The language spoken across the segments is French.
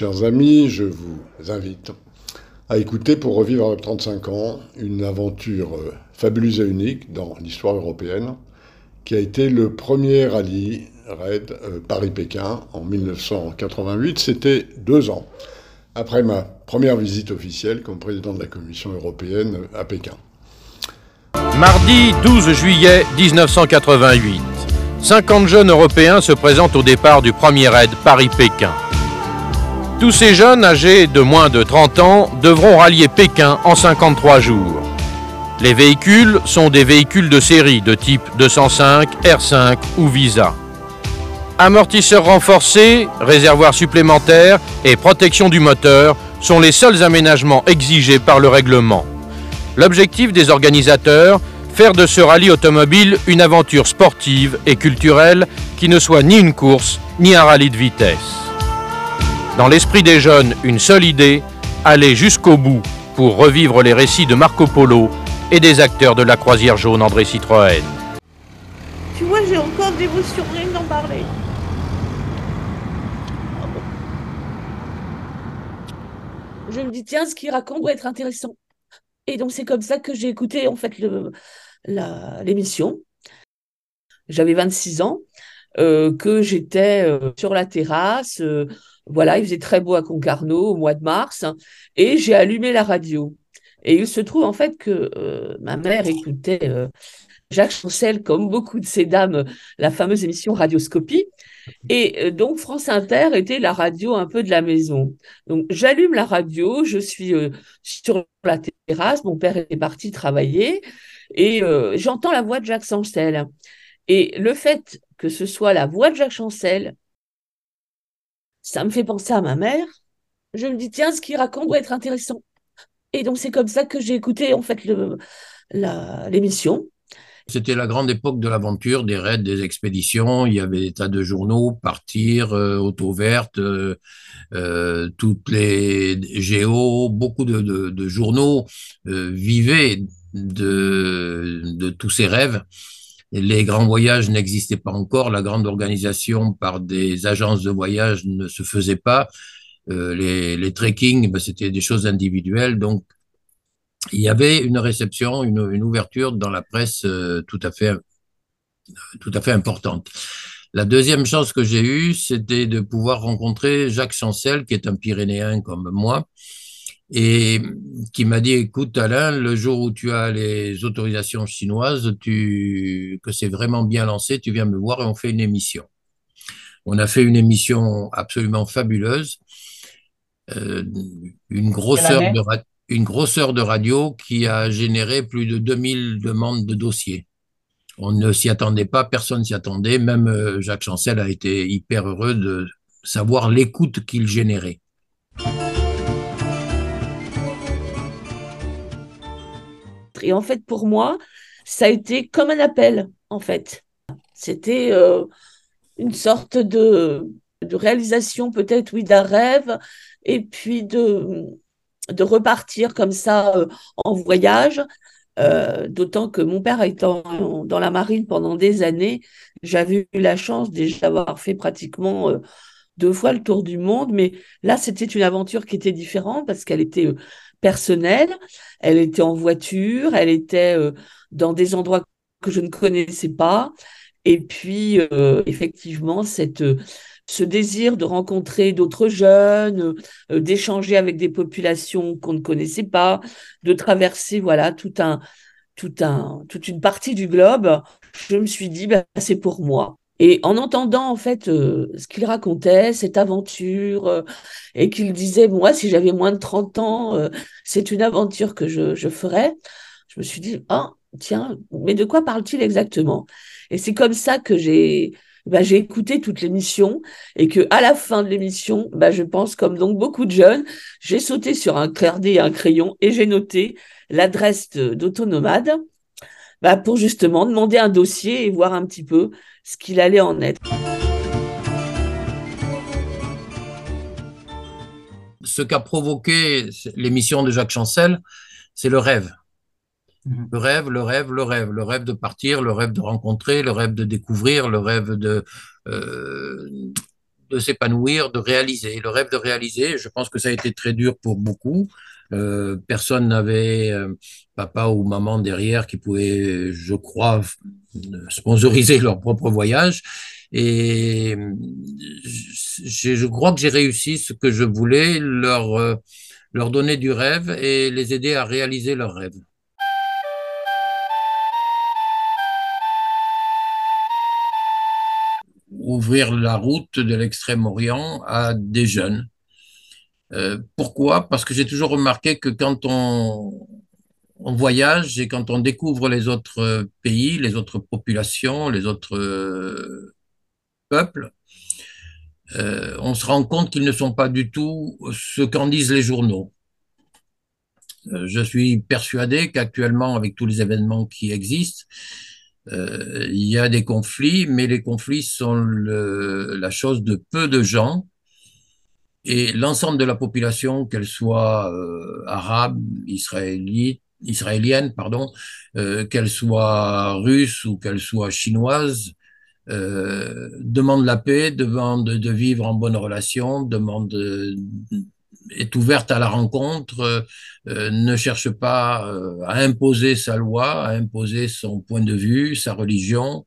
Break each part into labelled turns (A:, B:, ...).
A: chers amis, je vous invite à écouter pour revivre 35 ans une aventure euh, fabuleuse et unique dans l'histoire européenne qui a été le premier rallye raid euh, Paris-Pékin en 1988. C'était deux ans après ma première visite officielle comme président de la Commission européenne à Pékin.
B: Mardi 12 juillet 1988. 50 jeunes Européens se présentent au départ du premier raid Paris-Pékin. Tous ces jeunes âgés de moins de 30 ans devront rallier Pékin en 53 jours. Les véhicules sont des véhicules de série de type 205, R5 ou Visa. Amortisseurs renforcés, réservoirs supplémentaires et protection du moteur sont les seuls aménagements exigés par le règlement. L'objectif des organisateurs, faire de ce rallye automobile une aventure sportive et culturelle qui ne soit ni une course ni un rallye de vitesse. Dans l'esprit des jeunes, une seule idée, aller jusqu'au bout pour revivre les récits de Marco Polo et des acteurs de la croisière jaune André Citroën.
C: Tu vois, j'ai encore d'émotion rien d'en parler. Je me dis, tiens, ce qu'il raconte doit être intéressant. Et donc, c'est comme ça que j'ai écouté, en fait, l'émission. J'avais 26 ans, que j'étais euh, sur la terrasse. Euh, voilà, il faisait très beau à Concarneau au mois de mars. Et j'ai allumé la radio. Et il se trouve, en fait, que ma mère écoutait Jacques Chancel, comme beaucoup de ces dames, la fameuse émission Radioscopie. Et euh, donc, France Inter était la radio un peu de la maison. Donc, j'allume la radio, je suis euh, sur la terrasse, mon père est parti travailler, et euh, j'entends la voix de Jacques Chancel. Et le fait que ce soit la voix de Jacques Chancel, ça me fait penser à ma mère. Je me dis, tiens, ce qu'il raconte doit être intéressant. Et donc, c'est comme ça que j'ai écouté, en fait, l'émission.
D: C'était la grande époque de l'aventure, des raids, des expéditions. Il y avait des tas de journaux, Partir, euh, Auto Verte, euh, euh, toutes les géos, beaucoup de, journaux vivaient de, de tous ces rêves. Les grands voyages n'existaient pas encore. La grande organisation par des agences de voyage ne se faisait pas. les, les trekking, ben, c'était des choses individuelles. Donc, il y avait une réception, une, ouverture dans la presse euh, tout à fait, tout à fait importante. La deuxième chance que j'ai eue, c'était de pouvoir rencontrer Jacques Chancel, qui est un Pyrénéen comme moi, et qui m'a dit, écoute Alain, le jour où tu as les autorisations chinoises, tu, que c'est vraiment bien lancé, tu viens me voir et on fait une émission. On a fait une émission absolument fabuleuse, euh, une grosseur de une grosseur de radio qui a généré plus de 2000 demandes de dossiers. On ne s'y attendait pas, personne s'y attendait. Même euh, Jacques Chancel a été hyper heureux de savoir l'écoute qu'il générait.
C: Et en fait, pour moi, ça a été comme un appel, en fait. C'était euh, une sorte de, de réalisation, peut-être, oui, d'un rêve, et puis de, de repartir comme ça euh, en voyage. Euh, d'autant que mon père étant dans la marine pendant des années, j'avais eu la chance d'avoir fait pratiquement deux fois le tour du monde, mais là c'était une aventure qui était différente parce qu'elle était personnelle, elle était en voiture, elle était dans des endroits que je ne connaissais pas, et puis effectivement cette ce désir de rencontrer d'autres jeunes, euh, d'échanger avec des populations qu'on ne connaissait pas, de traverser voilà tout un, tout un, toute une partie du globe, je me suis dit bah, c'est pour moi. Et en entendant en fait euh, ce qu'il racontait, cette aventure, euh, et qu'il disait moi si j'avais moins de 30 ans, c'est une aventure que je, je ferais, je me suis dit ah tiens mais de quoi parle-t-il exactement? Et c'est comme ça que j'ai bah, j'ai écouté toute l'émission et que à la fin de l'émission, bah, je pense comme donc beaucoup de jeunes, j'ai sauté sur un clair-dé et un crayon et j'ai noté l'adresse d'Autonomade bah, pour justement demander un dossier et voir un petit peu ce qu'il allait en être.
D: Ce qu'a provoqué l'émission de Jacques Chancel, c'est le rêve. Mhm. Le rêve, le rêve, le rêve, le rêve de partir, le rêve de rencontrer, le rêve de découvrir, le rêve de, euh, de s'épanouir, de réaliser, le rêve de réaliser. Je pense que ça a été très dur pour beaucoup. Euh, personne n'avait euh, papa ou maman derrière qui pouvait, je crois, sponsoriser leur propre voyage. Et je, je crois que j'ai réussi ce que je voulais, leur, euh, leur donner du rêve et les aider à réaliser leurs rêves. ouvrir la route de l'Extrême-Orient à des jeunes. Euh, pourquoi? Parce que j'ai toujours remarqué que quand on, voyage et quand on découvre les autres pays, les autres populations, les autres euh, peuples, euh, on se rend compte qu'ils ne sont pas du tout ce qu'en disent les journaux. Euh, je suis persuadé qu'actuellement, avec tous les événements qui existent, euh, il y a des conflits, mais les conflits sont la chose de peu de gens. Et l'ensemble de la population, qu'elle soit euh, arabe, israélienne, pardon, euh, qu'elle soit russe ou qu'elle soit chinoise, euh, demande la paix, demande de vivre en bonne relation, demande est ouverte à la rencontre, euh, ne cherche pas euh, à imposer sa loi, à imposer son point de vue, sa religion.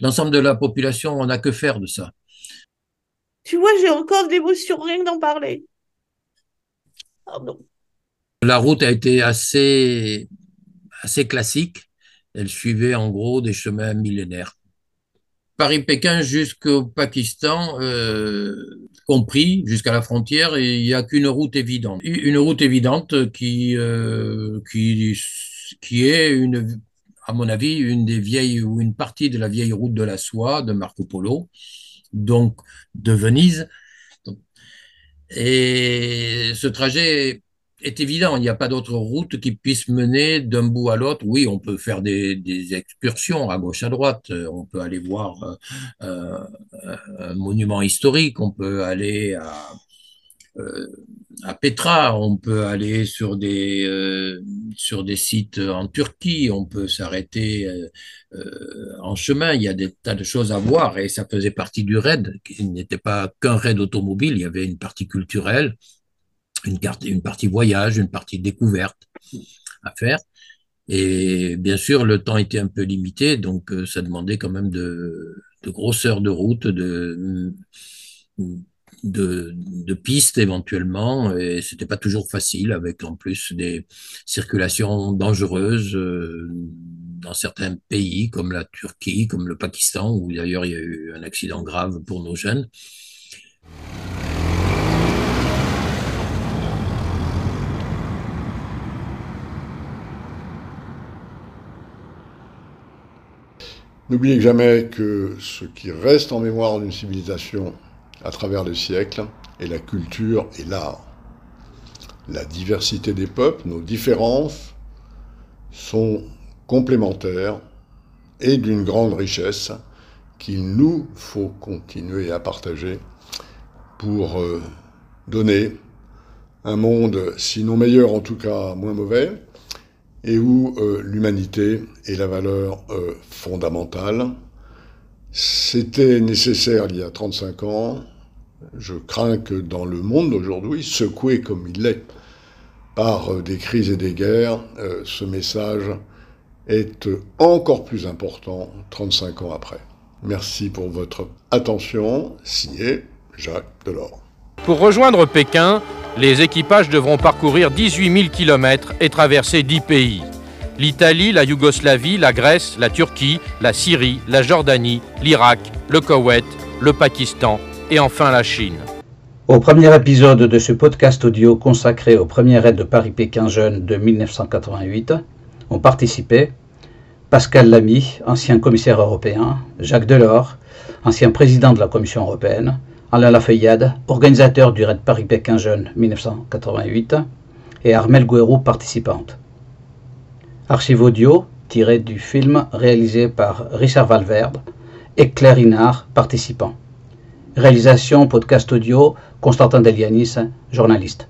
D: L'ensemble de la population, on n'a que faire de ça.
C: Tu vois, j'ai encore d'émotions rien d'en parler. Pardon.
D: La route a été assez, assez classique. Elle suivait en gros des chemins millénaires. Paris-Pékin jusqu'au Pakistan, euh, compris jusqu'à la frontière, il n'y a qu'une route évidente. Une route évidente qui, euh, qui, qui est, une, à mon avis, une des vieilles ou une partie de la vieille route de la soie de Marco Polo, donc de Venise. Et ce trajet est évident. Il n'y a pas d'autre route qui puisse mener d'un bout à l'autre. Oui, on peut faire des, des, excursions à gauche, à droite. On peut aller voir euh, un monument historique. On peut aller à, euh, à Petra. On peut aller sur des, euh, sur des sites en Turquie. On peut s'arrêter euh, euh, en chemin. Il y a des tas de choses à voir et ça faisait partie du raid. Il n'était pas qu'un raid automobile. Il y avait une partie culturelle une, partie voyage, une partie découverte à faire. Et bien sûr, le temps était un peu limité, donc euh, ça demandait quand même de, de grosseur de route, de, de pistes éventuellement, et c'était pas toujours facile, avec en plus des circulations dangereuses euh, dans certains pays, comme la Turquie, comme le Pakistan, où d'ailleurs il y a eu un accident grave pour nos jeunes.
A: N'oubliez jamais que ce qui reste en mémoire d'une civilisation à travers les siècles est la culture et l'art. La diversité des peuples, nos différences sont complémentaires et d'une grande richesse qu'il nous faut continuer à partager pour euh, donner un monde, sinon meilleur, en tout cas moins mauvais, et où euh, l'humanité est la valeur euh, fondamentale. C'était nécessaire il y a 35 ans. Je crains que dans le monde d'aujourd'hui, secoué comme il l'est par euh, des crises et des guerres, ce message est encore plus important 35 ans après. Merci pour votre attention. Signé Jacques Delors.
B: Pour rejoindre Pékin, les équipages devront parcourir 18 000 km et traverser 10 pays. L'Italie, la Yougoslavie, la Grèce, la Turquie, la Syrie, la Jordanie, l'Irak, le Koweït, le Pakistan et enfin la Chine.
E: Au premier épisode de ce podcast audio consacré au premier raid de Paris-Pékin Jeune de 1988, ont participé Pascal Lamy, ancien commissaire européen, Jacques Delors, ancien président de la Commission européenne, Alain Lafayade, organisateur du Raid Paris-Pékin Jeune 1988, et Armel Guérou, participante. Archive audio tiré du film réalisé par Richard Valverde et Claire Inard, participant. Réalisation podcast audio Constantin Delianis, journaliste.